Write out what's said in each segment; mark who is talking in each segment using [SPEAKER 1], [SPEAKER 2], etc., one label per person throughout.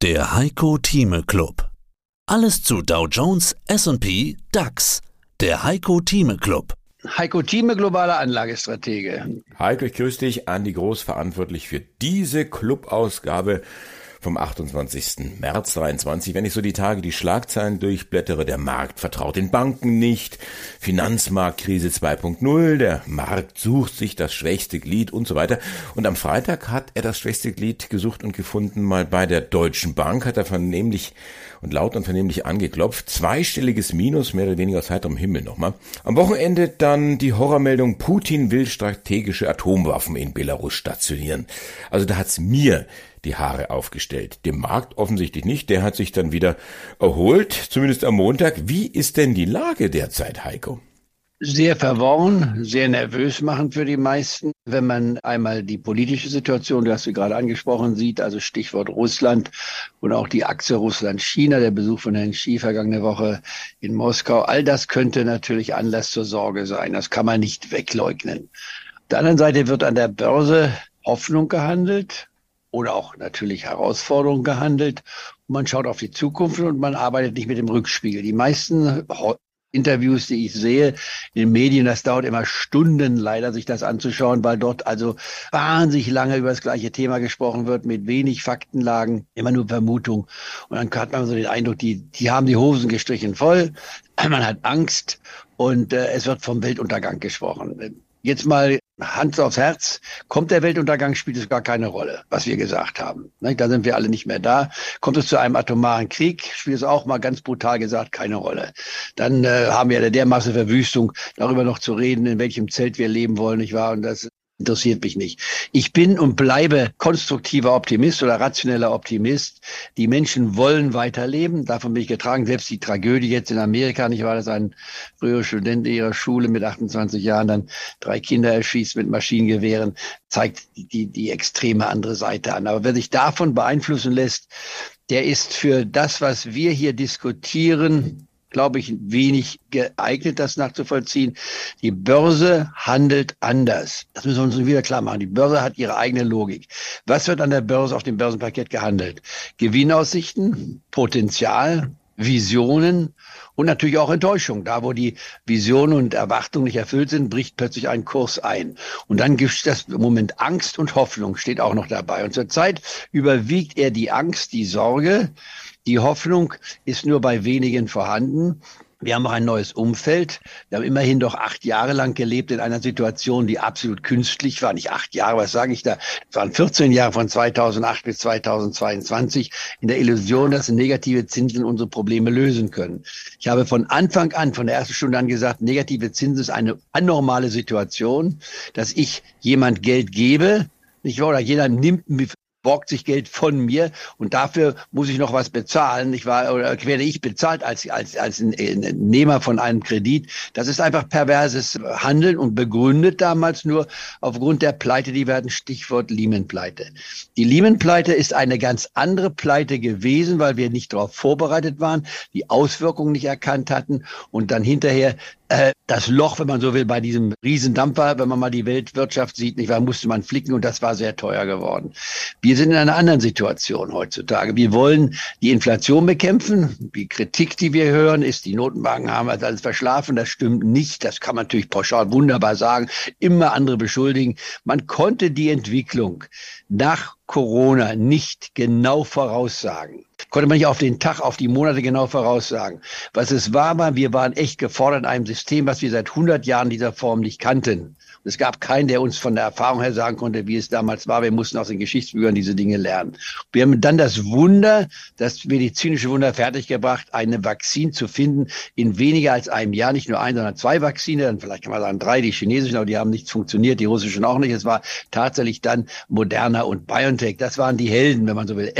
[SPEAKER 1] Der Heiko Thieme Club. Alles zu Dow Jones, S&P, DAX. Der Heiko Thieme Club.
[SPEAKER 2] Heiko Thieme, globaler Anlagestratege.
[SPEAKER 3] Heiko, ich grüße dich, Andi Groß, verantwortlich für diese Clubausgabe vom 28. März 23. Wenn ich so die Tage die Schlagzeilen durchblättere, der Markt vertraut den Banken nicht, Finanzmarktkrise 2.0, der Markt sucht sich das schwächste Glied und so weiter. Und am Freitag hat er das schwächste Glied gesucht und gefunden, mal bei der Deutschen Bank, hat er vernehmlich und laut und vernehmlich angeklopft. Zweistelliges Minus, mehr oder weniger aus heiterem Himmel nochmal. Am Wochenende dann die Horrormeldung, Putin will strategische Atomwaffen in Belarus stationieren. Also da hat's mir die Haare aufgestellt. Dem Markt offensichtlich nicht. Der hat sich dann wieder erholt, zumindest am Montag. Wie ist denn die Lage derzeit, Heiko?
[SPEAKER 2] Sehr verworren, sehr nervös machen für die meisten. Wenn man einmal die politische Situation, du hast sie gerade angesprochen, sieht, also Stichwort Russland und auch die Achse Russland-China, der Besuch von Herrn Xi vergangene Woche in Moskau, all das könnte natürlich Anlass zur Sorge sein. Das kann man nicht wegleugnen. Auf der anderen Seite wird an der Börse Hoffnung gehandelt oder auch natürlich Herausforderungen gehandelt. Man schaut auf die Zukunft und man arbeitet nicht mit dem Rückspiegel. Die meisten Interviews, die ich sehe in den Medien, das dauert immer Stunden leider, sich das anzuschauen, weil dort also wahnsinnig lange über das gleiche Thema gesprochen wird, mit wenig Faktenlagen, immer nur Vermutung. Und dann hat man so den Eindruck, die, die haben die Hosen gestrichen voll, man hat Angst und äh, es wird vom Weltuntergang gesprochen. Jetzt mal Hand aufs Herz, kommt der Weltuntergang, spielt es gar keine Rolle, was wir gesagt haben. Da sind wir alle nicht mehr da. Kommt es zu einem atomaren Krieg, spielt es auch mal ganz brutal gesagt keine Rolle. Dann äh, haben wir eine dermaßen Verwüstung, darüber noch zu reden, in welchem Zelt wir leben wollen, nicht wahr? Und das interessiert mich nicht. Ich bin und bleibe konstruktiver Optimist oder rationeller Optimist. Die Menschen wollen weiterleben. Davon bin ich getragen. Selbst die Tragödie jetzt in Amerika, nicht wahr, dass ein früherer Student ihrer Schule mit 28 Jahren dann drei Kinder erschießt mit Maschinengewehren, zeigt die, die extreme andere Seite an. Aber wer sich davon beeinflussen lässt, der ist für das, was wir hier diskutieren, glaube ich, wenig geeignet, das nachzuvollziehen. Die Börse handelt anders. Das müssen wir uns wieder klar machen. Die Börse hat ihre eigene Logik. Was wird an der Börse auf dem Börsenpaket gehandelt? Gewinnaussichten, Potenzial, Visionen und natürlich auch Enttäuschung. Da, wo die Visionen und Erwartungen nicht erfüllt sind, bricht plötzlich ein Kurs ein. Und dann gibt es das Moment Angst und Hoffnung, steht auch noch dabei. Und zurzeit überwiegt er die Angst, die Sorge, die Hoffnung ist nur bei wenigen vorhanden. Wir haben auch ein neues Umfeld. Wir haben immerhin doch acht Jahre lang gelebt in einer Situation, die absolut künstlich war. Nicht acht Jahre, was sage ich da? Es waren 14 Jahre von 2008 bis 2022 in der Illusion, dass negative Zinsen unsere Probleme lösen können. Ich habe von Anfang an, von der ersten Stunde an gesagt, negative Zinsen ist eine anormale Situation, dass ich jemand Geld gebe, nicht wahr? Oder jeder nimmt borgt sich Geld von mir und dafür muss ich noch was bezahlen. Ich war oder werde ich bezahlt als als als Nehmer von einem Kredit. Das ist einfach perverses Handeln und begründet damals nur aufgrund der Pleite, die werden Stichwort Lehman-Pleite. Die Lehman-Pleite ist eine ganz andere Pleite gewesen, weil wir nicht darauf vorbereitet waren, die Auswirkungen nicht erkannt hatten und dann hinterher äh, das Loch, wenn man so will, bei diesem Riesendampfer, wenn man mal die Weltwirtschaft sieht, nicht wahr, musste man flicken und das war sehr teuer geworden. Wir sind in einer anderen Situation heutzutage. Wir wollen die Inflation bekämpfen. Die Kritik, die wir hören, ist, die Notenbanken haben das alles verschlafen. Das stimmt nicht. Das kann man natürlich pauschal wunderbar sagen. Immer andere beschuldigen. Man konnte die Entwicklung nach Corona nicht genau voraussagen konnte man nicht auf den Tag, auf die Monate genau voraussagen. Was es war, war, wir waren echt gefordert in einem System, was wir seit 100 Jahren dieser Form nicht kannten. Es gab keinen, der uns von der Erfahrung her sagen konnte, wie es damals war. Wir mussten aus den Geschichtsbüchern diese Dinge lernen. Wir haben dann das Wunder, das medizinische Wunder fertiggebracht, eine Vakzin zu finden in weniger als einem Jahr. Nicht nur ein, sondern zwei Vakzine. Dann vielleicht kann man sagen drei, die chinesischen, aber die haben nicht funktioniert, die russischen auch nicht. Es war tatsächlich dann Moderna und BioNTech. Das waren die Helden, wenn man so will.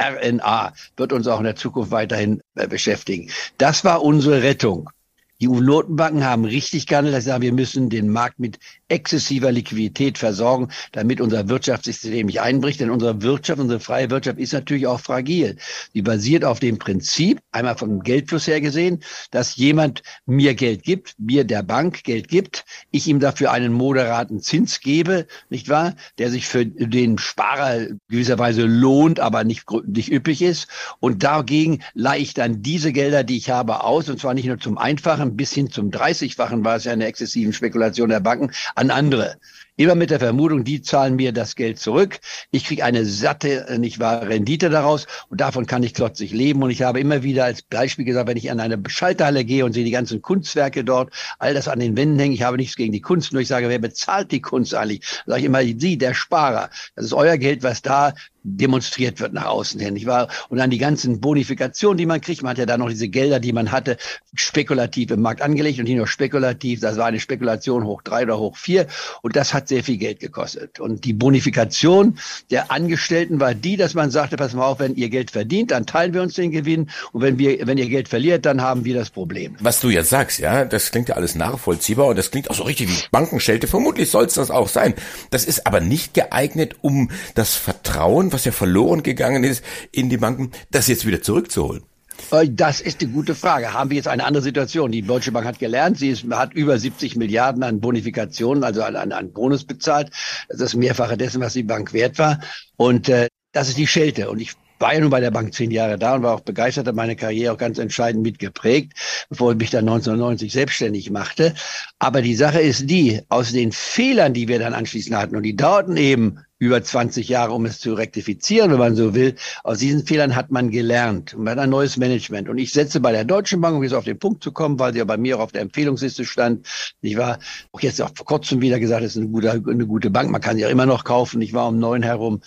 [SPEAKER 2] mRNA wird uns auch in der Zukunft weiterhin äh, beschäftigen. Das war unsere Rettung. Die Notenbanken haben richtig gehandelt, dass sie sagen, wir müssen den Markt mit exzessiver Liquidität versorgen, damit unser Wirtschaftssystem nicht einbricht. Denn unsere Wirtschaft, unsere freie Wirtschaft ist natürlich auch fragil. Sie basiert auf dem Prinzip, einmal vom Geldfluss her gesehen, dass jemand mir Geld gibt, mir der Bank Geld gibt, ich ihm dafür einen moderaten Zins gebe, nicht wahr, der sich für den Sparer gewisserweise lohnt, aber nicht, nicht üppig ist. Und dagegen leihe ich dann diese Gelder, die ich habe, aus, und zwar nicht nur zum Einfachen, bis hin zum 30-fachen war es ja eine exzessiven Spekulation der Banken an andere. Immer mit der Vermutung, die zahlen mir das Geld zurück. Ich kriege eine satte, äh, nicht wahr, Rendite daraus und davon kann ich klotzig leben. Und ich habe immer wieder als Beispiel gesagt, wenn ich an eine Schalterhalle gehe und sehe die ganzen Kunstwerke dort, all das an den Wänden hängen, ich habe nichts gegen die Kunst, nur ich sage, wer bezahlt die Kunst eigentlich? Sage ich immer, Sie, der Sparer. Das ist euer Geld, was da demonstriert wird nach außen hin, nicht wahr? Und dann die ganzen Bonifikationen, die man kriegt. Man hat ja da noch diese Gelder, die man hatte, spekulativ im Markt angelegt und nicht nur spekulativ. Das war eine Spekulation hoch drei oder hoch vier. Und das hat sehr viel Geld gekostet. Und die Bonifikation der Angestellten war die, dass man sagte, pass mal auf, wenn ihr Geld verdient, dann teilen wir uns den Gewinn. Und wenn wir, wenn ihr Geld verliert, dann haben wir das Problem.
[SPEAKER 3] Was du jetzt sagst, ja, das klingt ja alles nachvollziehbar und das klingt auch so richtig wie Bankenschelte. Vermutlich soll es das auch sein. Das ist aber nicht geeignet, um das Vertrauen was ja verloren gegangen ist in die Banken, das jetzt wieder zurückzuholen?
[SPEAKER 2] Äh, das ist eine gute Frage. Haben wir jetzt eine andere Situation? Die Deutsche Bank hat gelernt, sie ist, hat über 70 Milliarden an Bonifikationen, also an, an, an Bonus bezahlt. Das ist mehrfache dessen, was die Bank wert war. Und äh, das ist die Schelte. Und ich war ja nun bei der Bank zehn Jahre da und war auch begeistert, hat meine Karriere auch ganz entscheidend mitgeprägt, bevor ich mich dann 1990 selbstständig machte. Aber die Sache ist die, aus den Fehlern, die wir dann anschließend hatten, und die dauerten eben über 20 Jahre, um es zu rektifizieren, wenn man so will. Aus diesen Fehlern hat man gelernt und man hat ein neues Management. Und ich setze bei der Deutschen Bank, um jetzt auf den Punkt zu kommen, weil sie ja bei mir auch auf der Empfehlungsliste stand. Ich war auch jetzt auch vor kurzem wieder gesagt, es ist eine gute, eine gute Bank. Man kann sie ja immer noch kaufen. Ich war um neun herum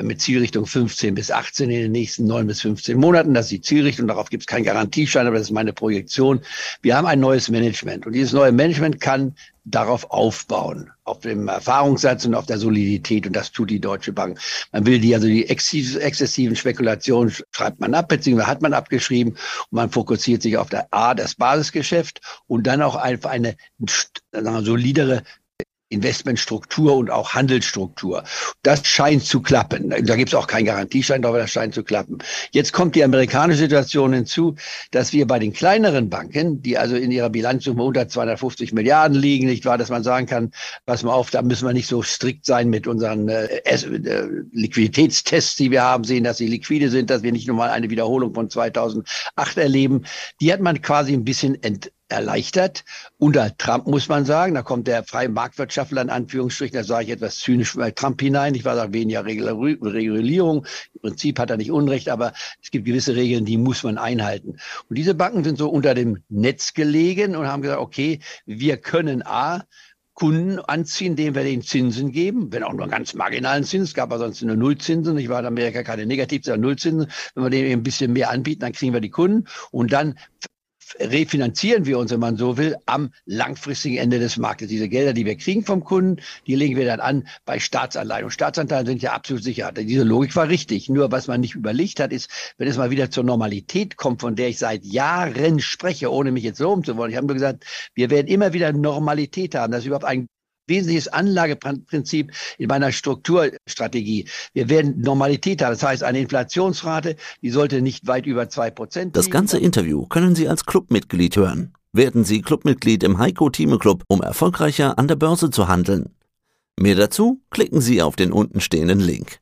[SPEAKER 2] mit Zielrichtung 15 bis 18 in den nächsten neun bis 15 Monaten. Das ist die Zielrichtung. Darauf gibt es keinen Garantieschein, aber das ist meine Projektion. Wir haben ein neues Management und dieses neue Management kann darauf aufbauen, auf dem Erfahrungssatz und auf der Solidität. Und das tut die Deutsche Bank. Man will die, also die exzessiven Spekulationen schreibt man ab, beziehungsweise hat man abgeschrieben. Und man fokussiert sich auf der A, das Basisgeschäft und dann auch einfach eine solidere Investmentstruktur und auch Handelsstruktur. Das scheint zu klappen. Da gibt es auch keinen Garantieschein, aber das scheint zu klappen. Jetzt kommt die amerikanische Situation hinzu, dass wir bei den kleineren Banken, die also in ihrer Bilanzsumme unter 250 Milliarden liegen, nicht wahr, dass man sagen kann, pass mal auf, da müssen wir nicht so strikt sein mit unseren äh, äh, Liquiditätstests, die wir haben, sehen, dass sie liquide sind, dass wir nicht nur mal eine Wiederholung von 2008 erleben. Die hat man quasi ein bisschen ent erleichtert. Unter Trump muss man sagen, da kommt der freie Marktwirtschaftler in Anführungsstrichen, da sage ich etwas zynisch bei Trump hinein. Ich war da weniger Regulierung. Im Prinzip hat er nicht Unrecht, aber es gibt gewisse Regeln, die muss man einhalten. Und diese Banken sind so unter dem Netz gelegen und haben gesagt, okay, wir können A, Kunden anziehen, indem wir den Zinsen geben, wenn auch nur einen ganz marginalen Zins, es gab aber sonst nur Nullzinsen, ich war in Amerika keine Negativ, sondern Nullzinsen, wenn wir denen ein bisschen mehr anbieten, dann kriegen wir die Kunden und dann refinanzieren wir uns, wenn man so will, am langfristigen Ende des Marktes. Diese Gelder, die wir kriegen vom Kunden, die legen wir dann an bei Staatsanleihen. Und Staatsanleihen sind ja absolut sicher. Diese Logik war richtig. Nur was man nicht überlegt hat, ist, wenn es mal wieder zur Normalität kommt, von der ich seit Jahren spreche, ohne mich jetzt loben zu wollen. Ich habe nur gesagt, wir werden immer wieder Normalität haben. Das ist überhaupt ein wesentliches Anlageprinzip in meiner Strukturstrategie. Wir werden Normalität haben. Das heißt, eine Inflationsrate, die sollte nicht weit über zwei Prozent.
[SPEAKER 1] Das ganze Interview können Sie als Clubmitglied hören. Werden Sie Clubmitglied im Heiko Thieme Club, um erfolgreicher an der Börse zu handeln. Mehr dazu klicken Sie auf den untenstehenden Link.